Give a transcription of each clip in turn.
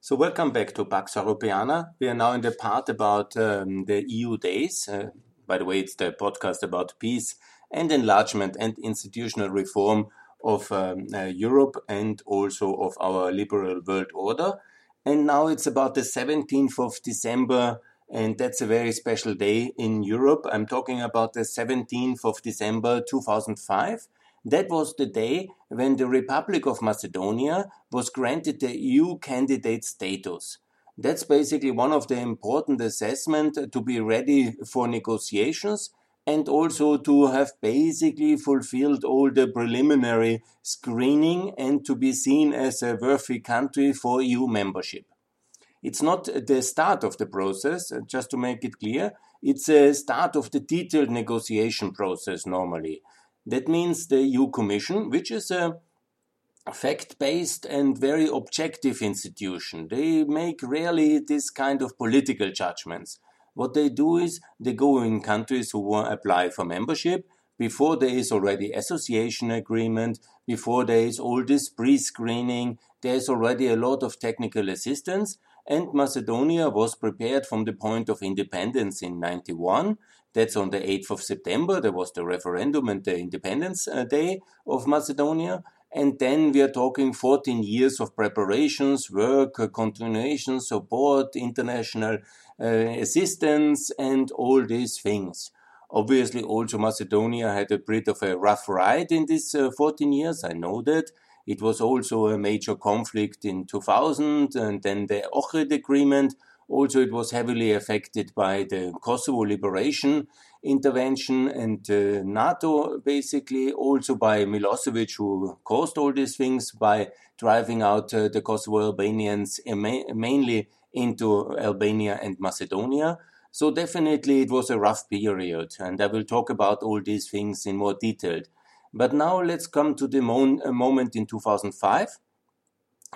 So welcome back to Pax Europiana. We are now in the part about um, the EU days. Uh, by the way, it's the podcast about peace and enlargement and institutional reform of um, uh, Europe and also of our liberal world order. And now it's about the 17th of December, and that's a very special day in Europe. I'm talking about the 17th of December 2005 that was the day when the Republic of Macedonia was granted the EU candidate status. That's basically one of the important assessments to be ready for negotiations and also to have basically fulfilled all the preliminary screening and to be seen as a worthy country for EU membership. It's not the start of the process, just to make it clear, it's a start of the detailed negotiation process normally. That means the EU Commission, which is a fact-based and very objective institution. They make rarely this kind of political judgments. What they do is they go in countries who apply for membership before there is already association agreement, before there is all this pre-screening, there is already a lot of technical assistance and Macedonia was prepared from the point of independence in 91 that's on the 8th of September. There was the referendum and the Independence uh, Day of Macedonia. And then we are talking 14 years of preparations, work, uh, continuation, support, international uh, assistance, and all these things. Obviously, also Macedonia had a bit of a rough ride in these uh, 14 years. I know that. It was also a major conflict in 2000, and then the Ohrid Agreement, also, it was heavily affected by the Kosovo liberation intervention and uh, NATO, basically, also by Milosevic, who caused all these things by driving out uh, the Kosovo Albanians uh, mainly into Albania and Macedonia. So, definitely, it was a rough period, and I will talk about all these things in more detail. But now let's come to the mon- uh, moment in 2005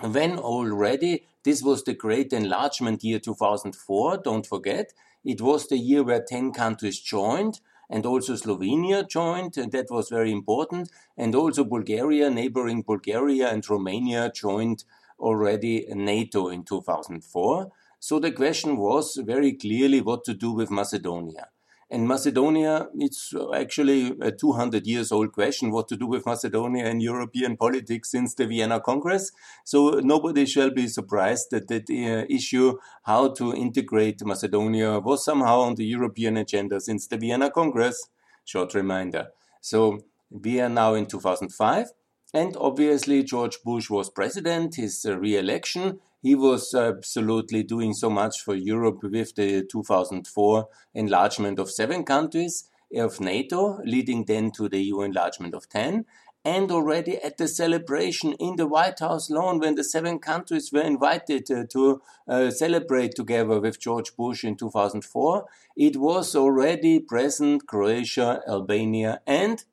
when already this was the great enlargement year 2004, don't forget. It was the year where 10 countries joined and also Slovenia joined, and that was very important. And also Bulgaria, neighboring Bulgaria and Romania joined already NATO in 2004. So the question was very clearly what to do with Macedonia. And Macedonia, it's actually a 200 years old question what to do with Macedonia in European politics since the Vienna Congress. So nobody shall be surprised that the uh, issue how to integrate Macedonia was somehow on the European agenda since the Vienna Congress. Short reminder. So we are now in 2005. And obviously, George Bush was president, his uh, re election he was absolutely doing so much for Europe with the 2004 enlargement of seven countries of NATO, leading then to the EU enlargement of 10. And already at the celebration in the White House lawn, when the seven countries were invited uh, to uh, celebrate together with George Bush in 2004, it was already present Croatia, Albania, and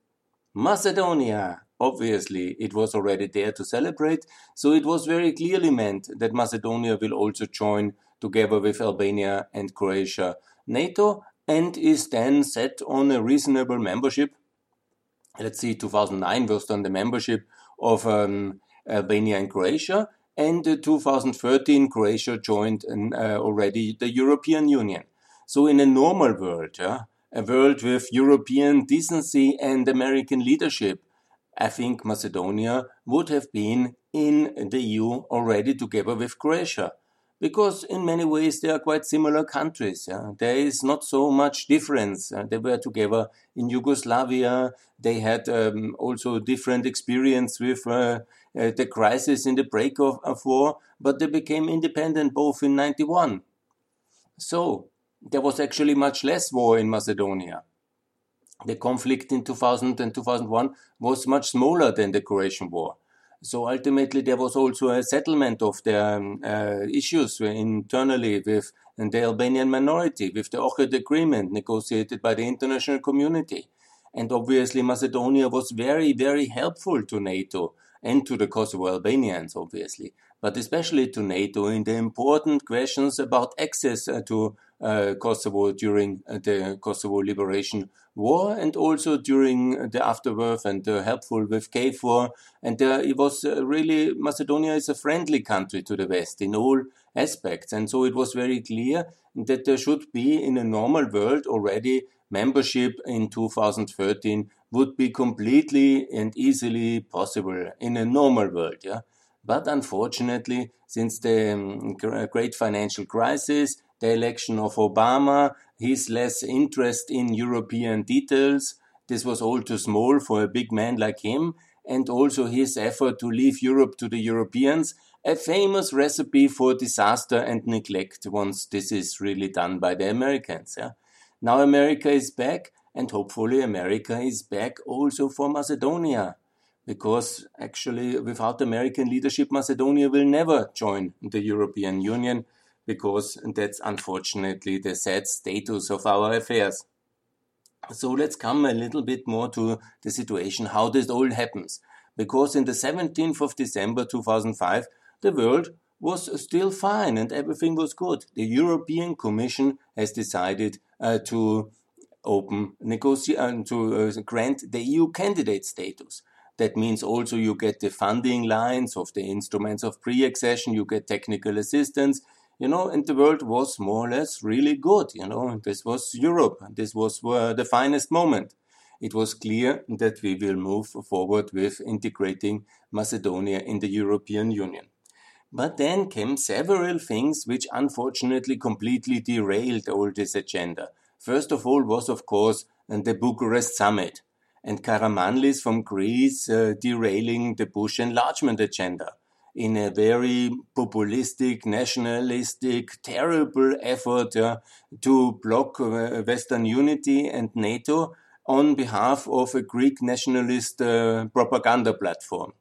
Macedonia obviously it was already there to celebrate. So it was very clearly meant that Macedonia will also join together with Albania and Croatia NATO and is then set on a reasonable membership. Let's see, 2009 was done the membership of um, Albania and Croatia. And uh, 2013, Croatia joined uh, already the European Union. So in a normal world, yeah, a world with European decency and American leadership, I think Macedonia would have been in the EU already together with Croatia. Because in many ways they are quite similar countries. Yeah? There is not so much difference. They were together in Yugoslavia. They had um, also different experience with uh, uh, the crisis in the break of, of war, but they became independent both in 91. So there was actually much less war in Macedonia the conflict in 2000 and 2001 was much smaller than the Croatian War. So ultimately, there was also a settlement of the um, uh, issues internally with the Albanian minority, with the Ohrid Agreement negotiated by the international community. And obviously, Macedonia was very, very helpful to NATO and to the Kosovo Albanians, obviously, but especially to NATO in the important questions about access uh, to uh, Kosovo during uh, the Kosovo Liberation War and also during the afterward and uh, helpful with KFOR. And it was really, Macedonia is a friendly country to the West in all aspects. And so it was very clear that there should be in a normal world already membership in 2013 would be completely and easily possible in a normal world. Yeah. But unfortunately, since the um, great financial crisis, the election of Obama, his less interest in European details, this was all too small for a big man like him, and also his effort to leave Europe to the Europeans, a famous recipe for disaster and neglect once this is really done by the Americans. Yeah? Now America is back, and hopefully America is back also for Macedonia. Because actually, without American leadership, Macedonia will never join the European Union, because that's unfortunately the sad status of our affairs. So let's come a little bit more to the situation, how this all happens. Because in the 17th of December 2005, the world was still fine and everything was good. The European Commission has decided uh, to open negotiation uh, to uh, grant the EU candidate status. That means also you get the funding lines of the instruments of pre-accession, you get technical assistance, you know, and the world was more or less really good. You know, this was Europe. This was uh, the finest moment. It was clear that we will move forward with integrating Macedonia in the European Union. But then came several things which unfortunately completely derailed all this agenda. First of all was, of course, the Bucharest summit and Karamanlis from Greece uh, derailing the Bush enlargement agenda in a very populistic, nationalistic, terrible effort to block uh, Western unity and NATO on behalf of a Greek nationalist uh, propaganda platform.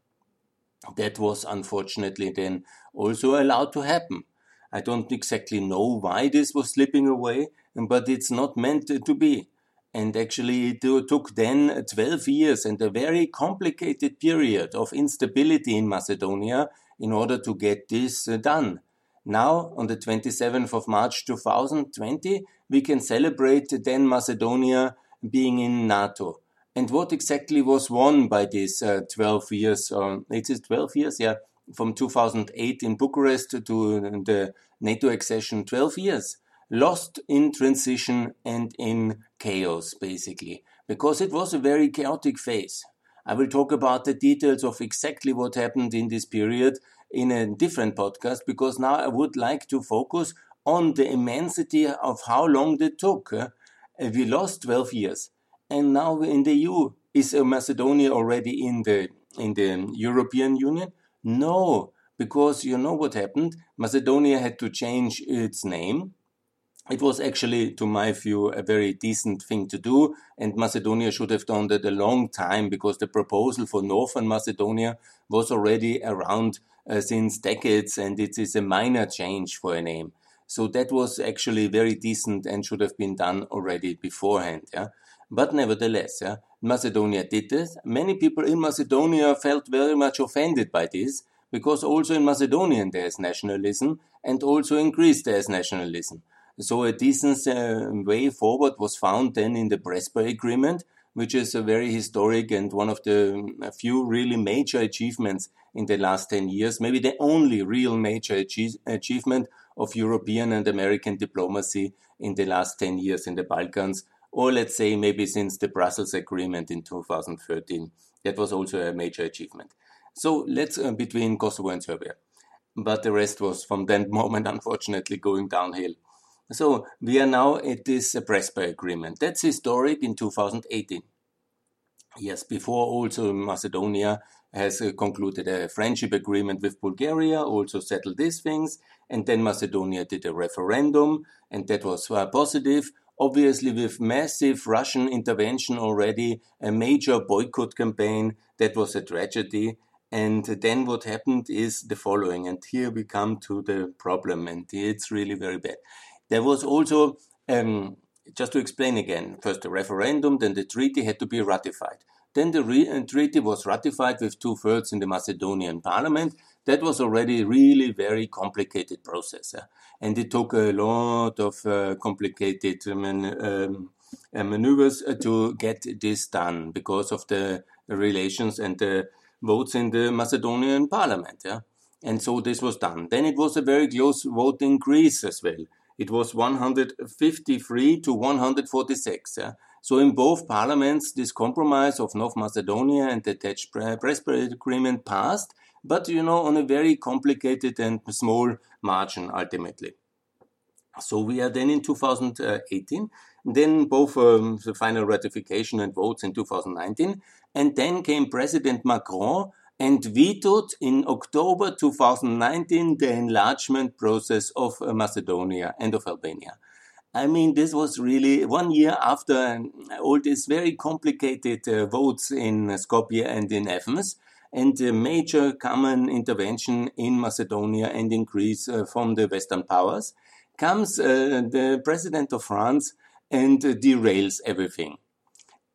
That was unfortunately then also allowed to happen. I don't exactly know why this was slipping away, but it's not meant to be. And actually, it took then 12 years and a very complicated period of instability in Macedonia in order to get this uh, done. Now, on the 27th of March 2020, we can celebrate then Macedonia being in NATO. And what exactly was won by these uh, 12 years? Um, it is 12 years, yeah, from 2008 in Bucharest to the NATO accession, 12 years lost in transition and in chaos, basically, because it was a very chaotic phase. I will talk about the details of exactly what happened in this period in a different podcast, because now I would like to focus on the immensity of how long it took. Uh, we lost 12 years, and now in the EU. Is uh, Macedonia already in the in the European Union? No, because you know what happened. Macedonia had to change its name it was actually, to my view, a very decent thing to do, and Macedonia should have done that a long time because the proposal for Northern Macedonia was already around uh, since decades, and it is a minor change for a name. So that was actually very decent and should have been done already beforehand. Yeah? But nevertheless, yeah, Macedonia did this. Many people in Macedonia felt very much offended by this because also in Macedonian there is nationalism and also in Greece there is nationalism. So a decent uh, way forward was found then in the Prespa Agreement, which is a very historic and one of the few really major achievements in the last 10 years, maybe the only real major achieve achievement of European and American diplomacy in the last 10 years in the Balkans, or let's say maybe since the Brussels Agreement in 2013. That was also a major achievement. So let's uh, between Kosovo and Serbia. But the rest was from that moment, unfortunately, going downhill. So we are now at this Prespa agreement. That's historic in 2018. Yes, before also Macedonia has uh, concluded a friendship agreement with Bulgaria, also settled these things, and then Macedonia did a referendum, and that was uh, positive. Obviously, with massive Russian intervention already, a major boycott campaign, that was a tragedy. And then what happened is the following, and here we come to the problem, and it's really very bad. There was also, um, just to explain again, first the referendum, then the treaty had to be ratified. Then the re- uh, treaty was ratified with two thirds in the Macedonian parliament. That was already really very complicated process, uh, and it took a lot of uh, complicated man- um, uh, maneuvers uh, to get this done because of the relations and the votes in the Macedonian parliament. Yeah? And so this was done. Then it was a very close vote in Greece as well. It was 153 to 146. Yeah? So in both parliaments, this compromise of North Macedonia and the attached Prespa agreement passed, but you know, on a very complicated and small margin ultimately. So we are then in 2018, then both um, the final ratification and votes in 2019, and then came President Macron and vetoed in October 2019 the enlargement process of uh, Macedonia and of Albania. I mean, this was really one year after um, all these very complicated uh, votes in Skopje and in Athens, and a major common intervention in Macedonia and in Greece uh, from the Western powers, comes uh, the president of France and derails everything.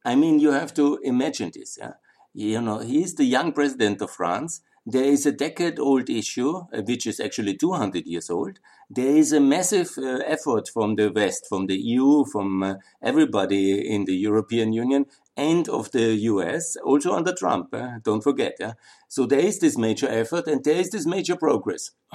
I mean, you have to imagine this. Yeah? You know, he is the young president of France. There is a decade old issue, uh, which is actually 200 years old. There is a massive uh, effort from the West, from the EU, from uh, everybody in the European Union and of the US, also under Trump, uh, don't forget. Yeah? So there is this major effort and there is this major progress.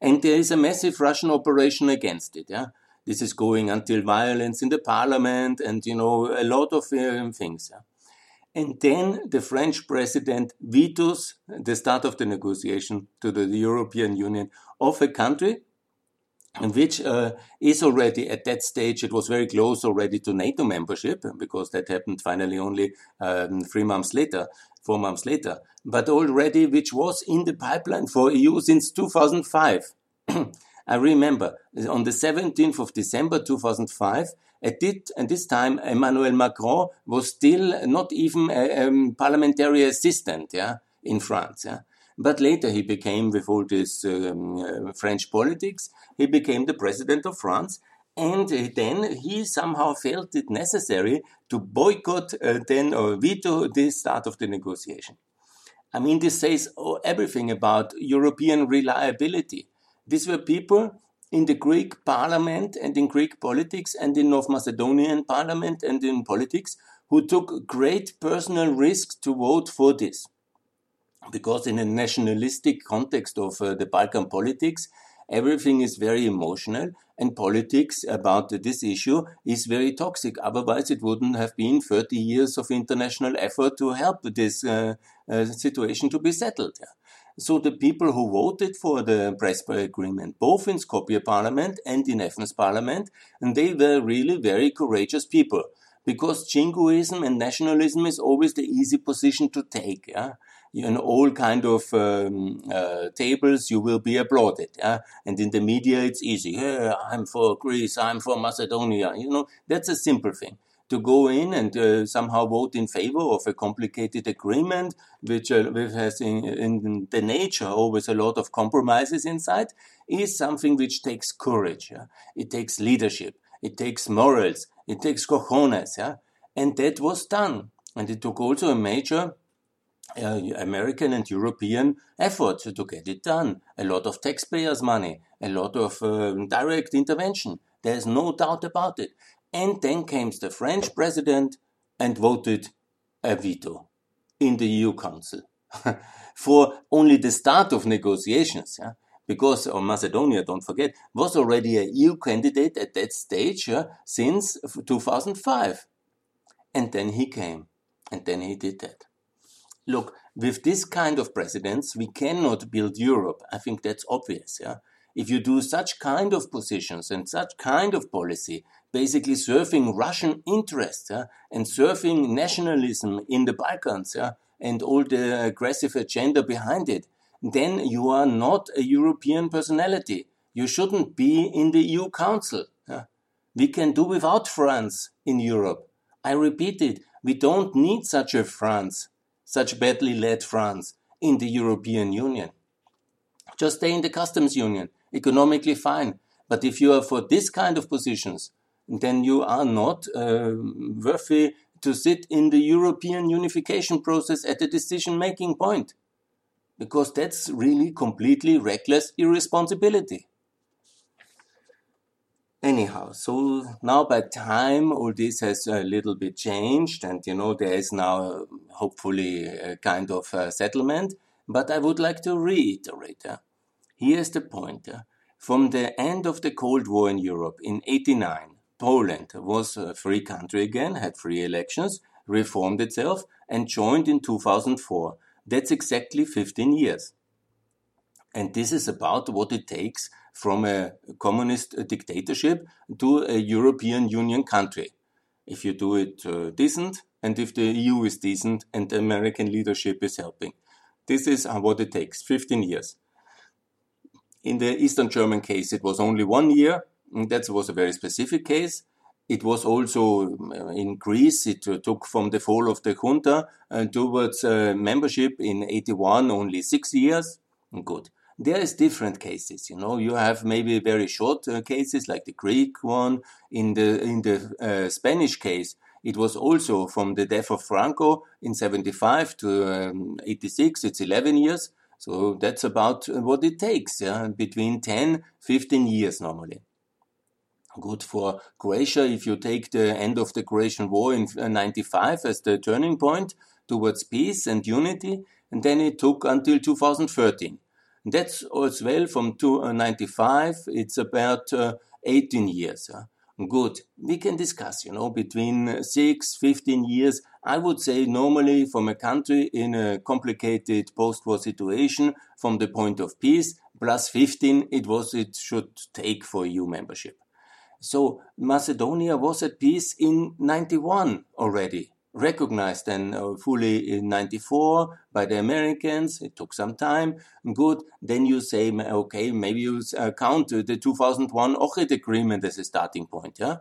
and there is a massive Russian operation against it. Yeah? This is going until violence in the parliament and, you know, a lot of uh, things. Yeah? And then the French president vetoes the start of the negotiation to the European Union of a country which uh, is already at that stage, it was very close already to NATO membership because that happened finally only um, three months later, four months later, but already which was in the pipeline for EU since 2005. I remember on the 17th of December 2005, at it, and this time Emmanuel Macron was still not even a, a parliamentary assistant, yeah, in France, yeah. But later he became, with all this um, uh, French politics, he became the president of France. And then he somehow felt it necessary to boycott uh, then or veto the start of the negotiation. I mean, this says oh, everything about European reliability. These were people in the Greek parliament and in Greek politics and in North Macedonian parliament and in politics who took great personal risks to vote for this. Because in a nationalistic context of uh, the Balkan politics, everything is very emotional and politics about this issue is very toxic. Otherwise, it wouldn't have been 30 years of international effort to help this uh, uh, situation to be settled. Yeah. So the people who voted for the Prespa agreement, both in Skopje parliament and in Athens parliament, and they were really very courageous people. Because jingoism and nationalism is always the easy position to take. Yeah? in all kind of um, uh, tables you will be applauded yeah? and in the media it's easy yeah, i'm for greece i'm for macedonia you know that's a simple thing to go in and uh, somehow vote in favor of a complicated agreement, which, uh, which has in, in, the nature always a lot of compromises inside, is something which takes courage. Yeah? It takes leadership. It takes morals. It takes cojones. Yeah? And that was done. And it took also a major uh, American and European effort to get it done. A lot of taxpayers' money, a lot of uh, direct intervention. There's no doubt about it. And then came the French president and voted a veto in the EU Council for only the start of negotiations. Yeah? Because uh, Macedonia, don't forget, was already a EU candidate at that stage yeah, since 2005. And then he came, and then he did that. Look, with this kind of presidents, we cannot build Europe. I think that's obvious. Yeah? If you do such kind of positions and such kind of policy, basically serving Russian interests and serving nationalism in the Balkans and all the aggressive agenda behind it, then you are not a European personality. You shouldn't be in the EU Council. We can do without France in Europe. I repeat it, we don't need such a France, such badly led France in the European Union. Just stay in the customs union, economically fine. But if you are for this kind of positions, then you are not uh, worthy to sit in the European unification process at the decision making point. Because that's really completely reckless irresponsibility. Anyhow, so now by time all this has a little bit changed, and you know, there is now hopefully a kind of uh, settlement. But I would like to reiterate. Uh, here's the point. Uh, from the end of the Cold War in Europe in 89, Poland was a free country again, had free elections, reformed itself, and joined in 2004. That's exactly 15 years. And this is about what it takes from a communist dictatorship to a European Union country. If you do it uh, decent, and if the EU is decent and the American leadership is helping. This is uh, what it takes 15 years. In the Eastern German case, it was only one year. That was a very specific case. It was also uh, in Greece, it uh, took from the fall of the junta uh, towards uh, membership in 81 only six years. Good there is different cases you know you have maybe very short uh, cases like the greek one in the in the spanish case it was also from the death of franco in 75 to um, 86 it's 11 years so that's about what it takes yeah? between 10 15 years normally good for croatia if you take the end of the croatian war in uh, 95 as the turning point towards peace and unity and then it took until 2013 that's as well from 1995. Uh, it's about uh, 18 years. Good. We can discuss, you know, between 6, 15 years. I would say normally from a country in a complicated post-war situation, from the point of peace, plus 15, it was, it should take for EU membership. So Macedonia was at peace in 91 already recognized then uh, fully in 94 by the Americans. It took some time. Good. Then you say, okay, maybe you uh, count the 2001 Ohrid agreement as a starting point. Yeah.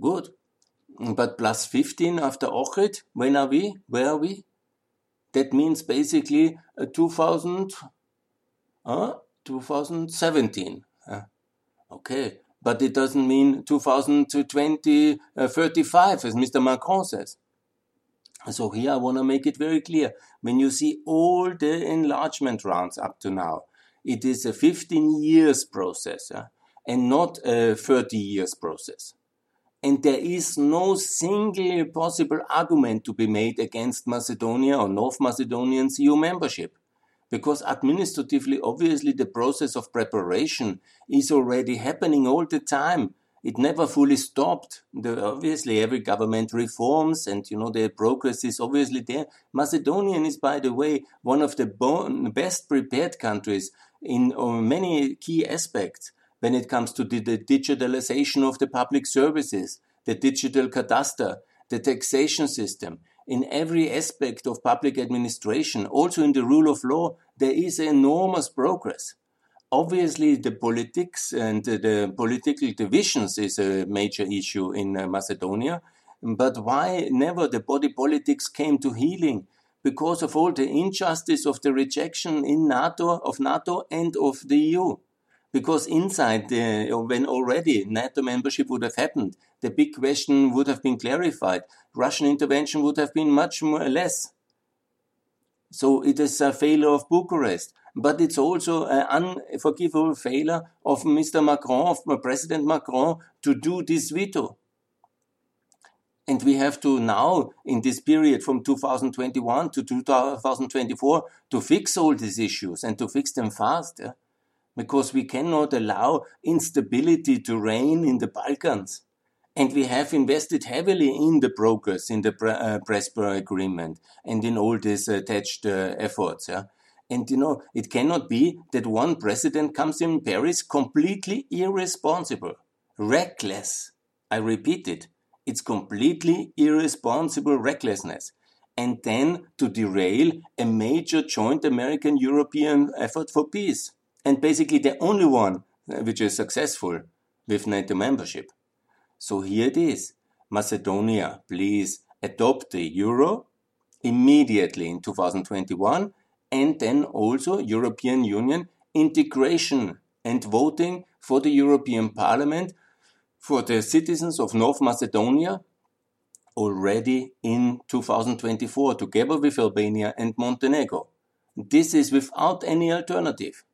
Good. But plus 15 after Ohrid, when are we? Where are we? That means basically uh, 2000, uh, 2017. Uh, okay. But it doesn't mean 2020, uh, 35, as Mr. Macron says. So here I want to make it very clear. When you see all the enlargement rounds up to now, it is a 15 years process uh, and not a 30 years process. And there is no single possible argument to be made against Macedonia or North Macedonian's EU membership. Because administratively, obviously, the process of preparation is already happening all the time it never fully stopped. The, obviously, every government reforms, and you know the progress is obviously there. Macedonian is, by the way, one of the best prepared countries in many key aspects when it comes to the, the digitalization of the public services, the digital cadastre, the taxation system. In every aspect of public administration, also in the rule of law, there is enormous progress obviously the politics and the political divisions is a major issue in uh, Macedonia. But why never the body politics came to healing? Because of all the injustice of the rejection in NATO, of NATO and of the EU. Because inside, the, when already NATO membership would have happened, the big question would have been clarified. Russian intervention would have been much more less. So it is a failure of Bucharest but it's also an unforgivable failure of Mr. Macron, of uh, President Macron, to do this veto. And we have to now, in this period from 2021 to 2024, to fix all these issues and to fix them fast. Yeah? Because we cannot allow instability to reign in the Balkans. And we have invested heavily in the progress, in the uh, agreement, and in all these attached uh, efforts. Yeah? And you know, it cannot be that one president comes in Paris completely irresponsible, reckless. I repeat it. It's completely irresponsible recklessness. And then to derail a major joint American European effort for peace. And basically the only one uh, which is successful with NATO membership. So here it is. Macedonia, please adopt the euro immediately in 2021 and then also European Union integration and voting for the European Parliament for the citizens of North Macedonia already in 2024 together with Albania and Montenegro. This is without any alternative.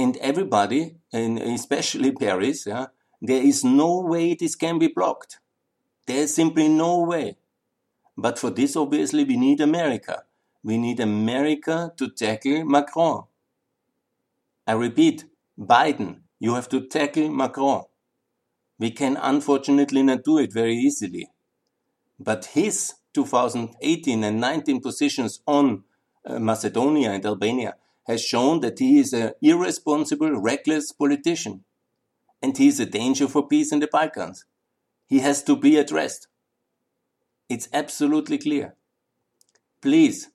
And everybody, and especially Paris, yeah, there is no way this can be blocked. There is simply no way. But for this, obviously, we need America We need America to tackle Macron. I repeat, Biden, you have to tackle Macron. We can unfortunately not do it very easily. But his 2018 and 19 positions on uh, Macedonia and Albania has shown that he is an irresponsible, reckless politician. And he is a danger for peace in the Balkans. He has to be addressed. It's absolutely clear. Please,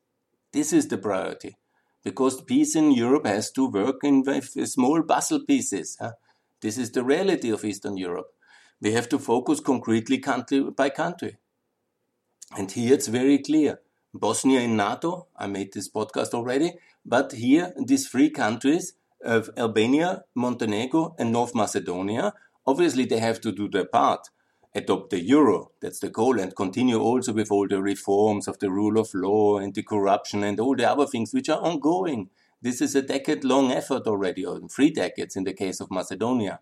this is the priority. Because peace in Europe has to work in small puzzle pieces. Huh? This is the reality of Eastern Europe. We have to focus concretely country by country. And here it's very clear. Bosnia in NATO, I made this podcast already, but here these three countries of Albania, Montenegro, and North Macedonia, obviously they have to do their part. Adopt the euro, that's the goal, and continue also with all the reforms of the rule of law and the corruption and all the other things which are ongoing. This is a decade long effort already, or three decades in the case of Macedonia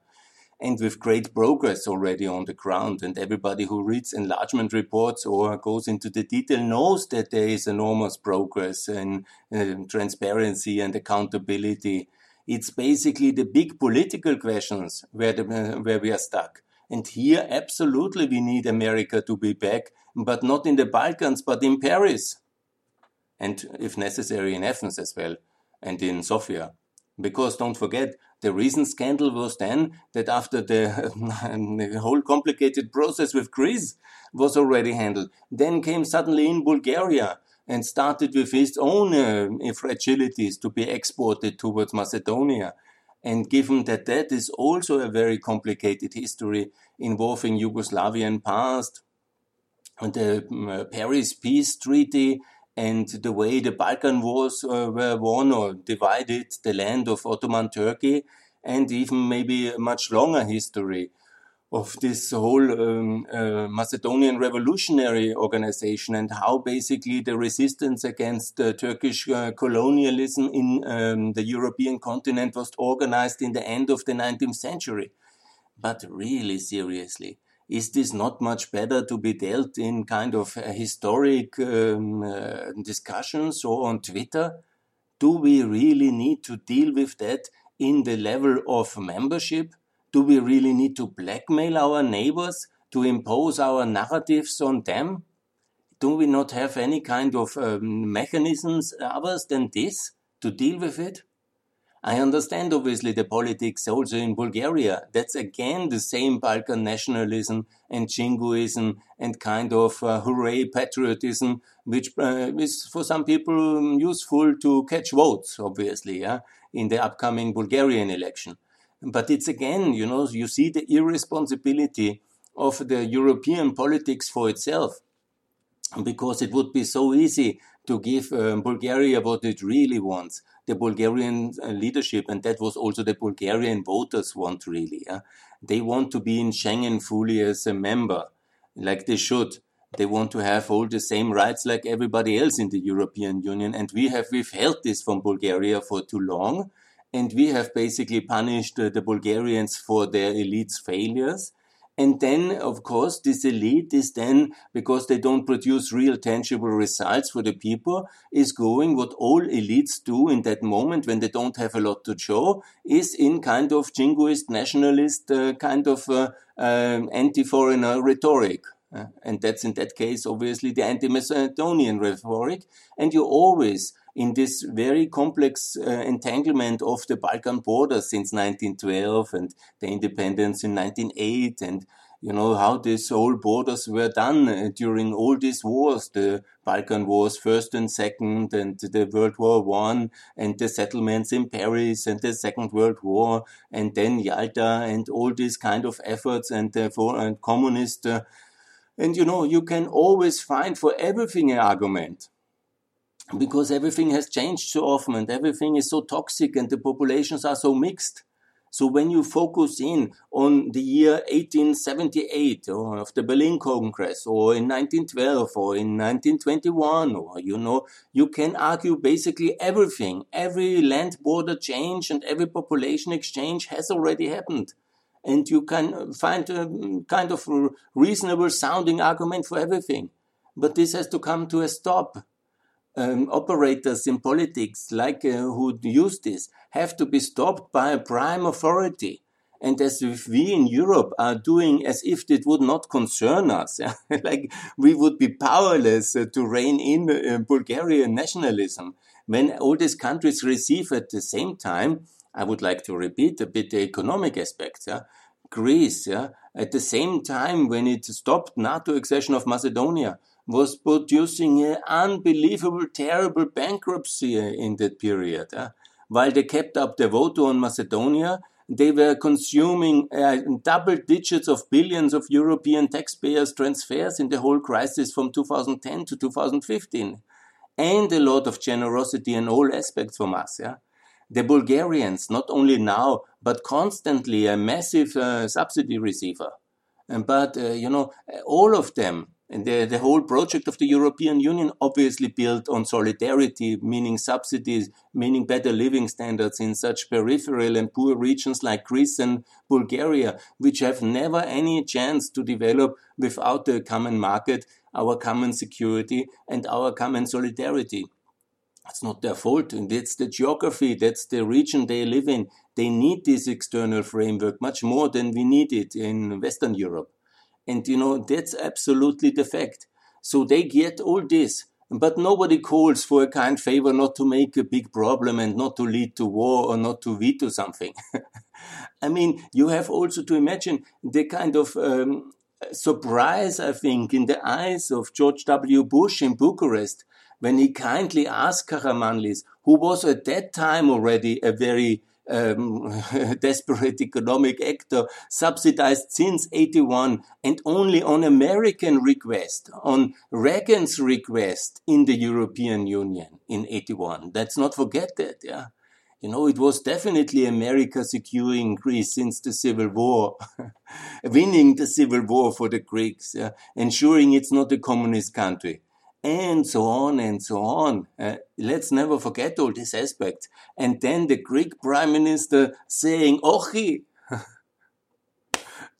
and with great progress already on the ground. And everybody who reads enlargement reports or goes into the detail knows that there is enormous progress in uh, transparency and accountability. It's basically the big political questions where, the, uh, where we are stuck. And here, absolutely, we need America to be back, but not in the Balkans, but in Paris. And if necessary, in Athens as well, and in Sofia. Because don't forget, the recent scandal was then that after the, the whole complicated process with Greece was already handled, then came suddenly in Bulgaria and started with its own uh, fragilities to be exported towards Macedonia. And given that that is also a very complicated history involving Yugoslavian past, and the uh, Paris Peace Treaty and the way the Balkan Wars uh, were won or divided the land of Ottoman Turkey, and even maybe a much longer history of this whole um, uh, Macedonian revolutionary organization and how basically the resistance against uh, Turkish uh, colonialism in um, the European continent was organized in the end of the 19th century. But really, seriously, is this not much better to be dealt in kind of historic um, uh, discussions or on Twitter? Do we really need to deal with that in the level of membership? Do we really need to blackmail our neighbors to impose our narratives on them? Do we not have any kind of um, mechanisms others than this to deal with it? I understand obviously the politics also in Bulgaria. That's again the same Balkan nationalism and jingoism and kind of uh, hooray patriotism, which uh, is for some people useful to catch votes, obviously, yeah, in the upcoming Bulgarian election. But it's again, you know, you see the irresponsibility of the European politics for itself because it would be so easy to give um, Bulgaria what it really wants. The Bulgarian uh, leadership, and that was also the Bulgarian voters want really. Yeah? They want to be in Schengen fully as a member, like they should. They want to have all the same rights like everybody else in the European Union. And we have withheld this from Bulgaria for too long. And we have basically punished uh, the Bulgarians for their elites' failures and then, of course, this elite is then, because they don't produce real tangible results for the people, is going what all elites do in that moment when they don't have a lot to show, is in kind of jingoist, nationalist, uh, kind of uh, uh, anti-foreigner rhetoric. Uh, and that's in that case, obviously, the anti-Macedonian rhetoric. And you always, in this very complex uh, entanglement of the Balkan borders since 1912 and the independence in 1908 and you know how these whole borders were done uh, during all these wars the balkan wars first and second and the world war one and the settlements in paris and the second world war and then yalta and all these kind of efforts and the for and communist uh, and you know you can always find for everything an argument because everything has changed so often and everything is so toxic and the populations are so mixed. So when you focus in on the year 1878 or of the Berlin Congress or in 1912 or in 1921 or you know, you can argue basically everything. Every land border change and every population exchange has already happened. And you can find a mm, kind of reasonable sounding argument for everything. But this has to come to a stop um, operators in politics, like uh, who use this, have to be stopped by a prime authority. And as if we in Europe are doing as if it would not concern us, like we would be powerless uh, to rein in uh, Bulgarian nationalism. When all these countries receive at the same time, I would like to repeat a bit the economic aspects. Yeah? Greece, yeah, at the same time when it stopped NATO accession of Macedonia, was producing an unbelievable, terrible bankruptcy in that period. Uh, while they kept up their vote on Macedonia, they were consuming uh, double digits of billions of European taxpayers' transfers in the whole crisis from 2010 to 2015, and a lot of generosity in all aspects from us. Yeah? The Bulgarians, not only now, but constantly a massive uh, subsidy receiver. But, uh, you know, all of them and the, the whole project of the European Union obviously built on solidarity, meaning subsidies, meaning better living standards in such peripheral and poor regions like Greece and Bulgaria, which have never any chance to develop without the common market, our common security, and our common solidarity. It's not their fault. And that's the geography. That's the region they live in. They need this external framework much more than we need it in Western Europe. And you know, that's absolutely the fact. So they get all this, but nobody calls for a kind favor not to make a big problem and not to lead to war or not to veto something. I mean, you have also to imagine the kind of um, surprise, I think, in the eyes of George W. Bush in Bucharest when he kindly asked Karamanlis, who was at that time already a very um, desperate economic actor subsidized since 81 and only on American request, on Reagan's request in the European Union in 81. Let's not forget that, yeah. You know, it was definitely America securing Greece since the Civil War, winning the Civil War for the Greeks, yeah? ensuring it's not a communist country and so on and so on. Uh, let's never forget all these aspects. And then the Greek prime minister saying "Ochi"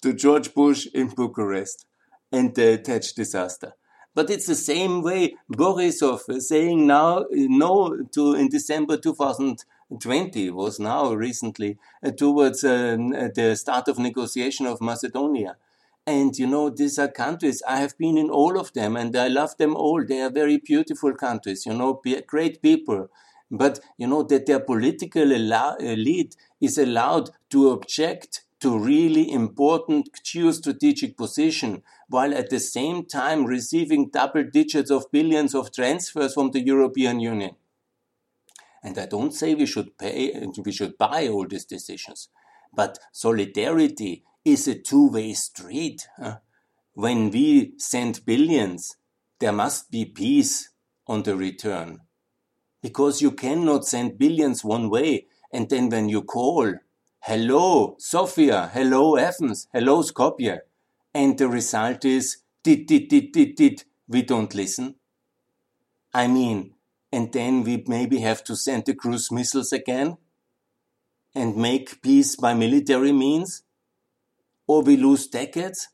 to George Bush in Bucharest and the attached disaster. But it's the same way Borisov saying now no to in December 2020 was now recently uh, towards uh, the start of negotiation of Macedonia. And you know, these are countries, I have been in all of them and I love them all. They are very beautiful countries, you know, great people. But, you know, that their political elite is allowed to object to really important geostrategic position while at the same time receiving double digits of billions of transfers from the European Union. And I don't say we should pay, and we should buy all these decisions, but solidarity is a two-way street. When we send billions, there must be peace on the return. Because you cannot send billions one way and then when you call, hello Sofia, hello Athens, hello Skopje, and the result is, did, did, did, did, did, we don't listen. I mean, and then we maybe have to send the cruise missiles again and make peace by military means or we lose decades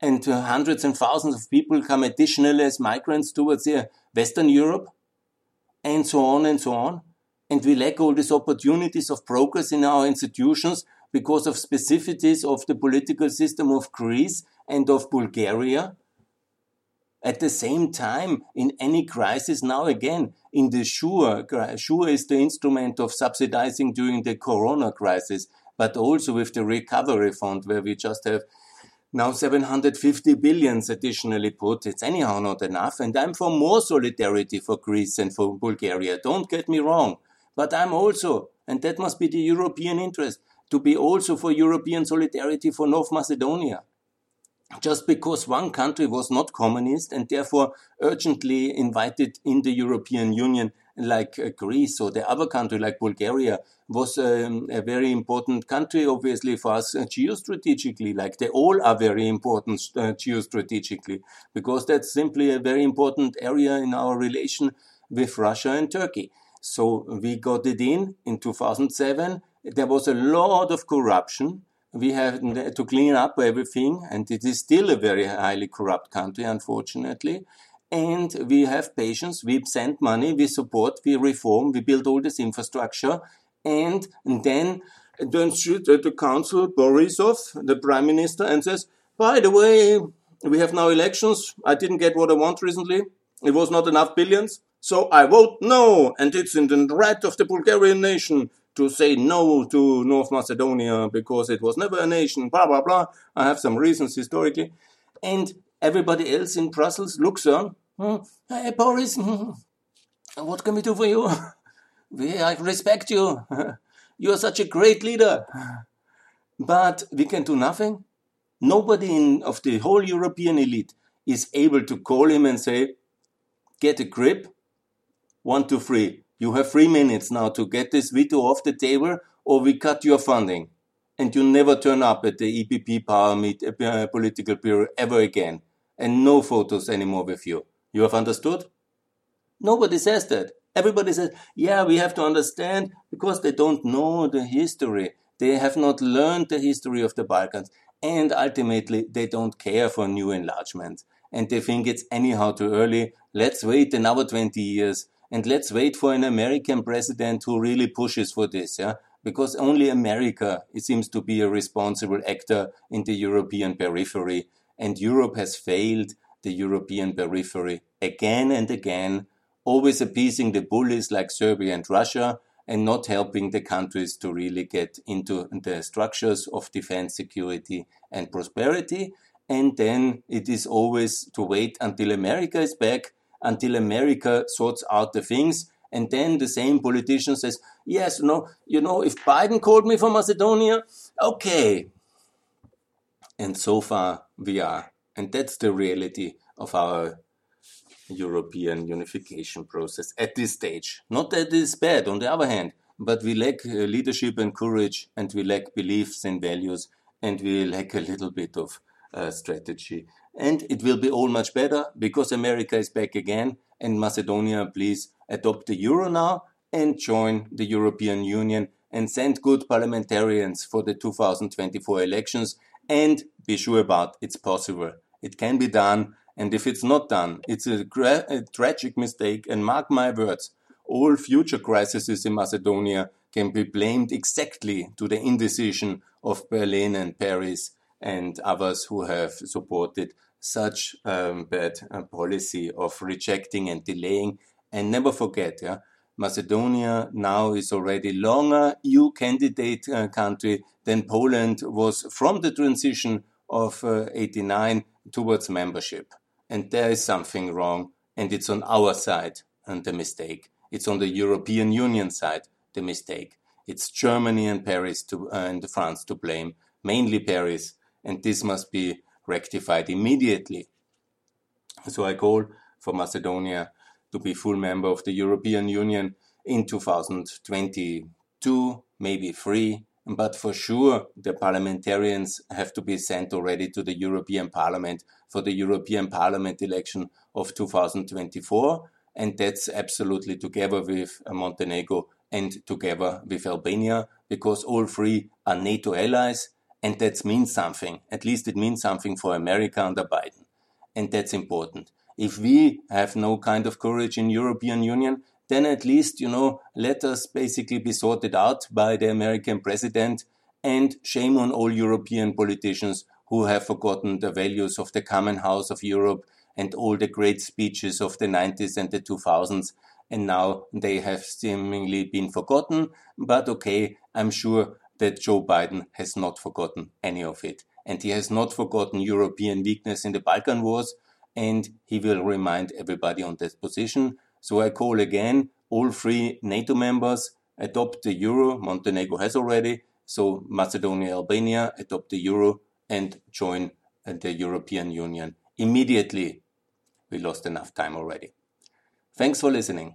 and hundreds and thousands of people come additionally as migrants towards uh, Western Europe and so on and so on. And we lack all these opportunities of progress in our institutions because of specificities of the political system of Greece and of Bulgaria. At the same time, in any crisis, now again, in the SURE, SURE is the instrument of subsidizing during the corona crisis but also with the recovery fund where we just have now 750 billions additionally put. It's anyhow not enough. And I'm for more solidarity for Greece and for Bulgaria. Don't get me wrong. But I'm also, and that must be the European interest, to be also for European solidarity for North Macedonia. Just because one country was not communist and therefore urgently invited in the European Union like uh, Greece or the other country like Bulgaria was um, a very important country, obviously, for us uh, geostrategically, like they all are very important uh, geostrategically, because that's simply a very important area in our relation with Russia and Turkey. So we got it in in 2007. There was a lot of corruption. We had to clean up everything, and it is still a very highly corrupt country, unfortunately. And we have patience, we send money, we support, we reform, we build all this infrastructure, and, then then the, the council Borisov, the prime minister, and says, by the way, we have now elections. I didn't get what I want recently. It was not enough billions. So I vote no. And it's in the right of the Bulgarian nation to say no to North Macedonia because it was never a nation, blah, blah, blah. I have some reasons historically. And everybody else in Brussels looks on. Hmm, hey, Boris, hmm, what can we do for you? We, I respect you. You are such a great leader. But we can do nothing. Nobody in, of the whole European elite is able to call him and say, get a grip. One, two, three. You have three minutes now to get this veto off the table or we cut your funding. And you never turn up at the EPP power meet, uh, political bureau ever again. And no photos anymore with you. You have understood? Nobody says that. Everybody says, yeah, we have to understand because they don't know the history. They have not learned the history of the Balkans. And ultimately, they don't care for new enlargement. And they think it's anyhow too early. Let's wait another 20 years and let's wait for an American president who really pushes for this. Yeah? Because only America it seems to be a responsible actor in the European periphery. And Europe has failed the European periphery again and again always appeasing the bullies like Serbia and Russia and not helping the countries to really get into the structures of defense, security, and prosperity. And then it is always to wait until America is back, until America sorts out the things. And then the same politician says, yes, no, you know, if Biden called me from Macedonia, okay. And so far we are. And that's the reality of our European unification process at this stage. Not that it is bad, on the other hand, but we lack uh, leadership and courage, and we lack beliefs and values, and we lack a little bit of uh, strategy. And it will be all much better because America is back again, and Macedonia, please adopt the euro now and join the European Union and send good parliamentarians for the 2024 elections and be sure about it's possible. It can be done and if it's not done, it's a, a tragic mistake. And mark my words, all future crises in Macedonia can be blamed exactly to the indecision of Berlin and Paris and others who have supported such um, bad uh, policy of rejecting and delaying. And never forget, yeah, Macedonia now is already longer EU candidate uh, country than Poland was from the transition of uh, 89 towards membership and there is something wrong, and it's on our side and the mistake. It's on the European Union side the mistake. It's Germany and Paris to, uh, and France to blame, mainly Paris, and this must be rectified immediately. So I call for Macedonia to be full member of the European Union in 2022, maybe three, but for sure, the parliamentarians have to be sent already to the European Parliament for the European Parliament election of 2024. And that's absolutely together with Montenegro and together with Albania, because all three are NATO allies. And that means something. At least it means something for America under Biden. And that's important. If we have no kind of courage in European Union, then at least, you know, let us basically be sorted out by the American president and shame on all European politicians who have forgotten the values of the common house of Europe and all the great speeches of the 90s and the 2000s. And now they have seemingly been forgotten. But okay, I'm sure that Joe Biden has not forgotten any of it. And he has not forgotten European weakness in the Balkan Wars. And he will remind everybody on this position. So I call again all three NATO members adopt the euro. Montenegro has already. So Macedonia, Albania adopt the euro and join the European Union immediately. We lost enough time already. Thanks for listening.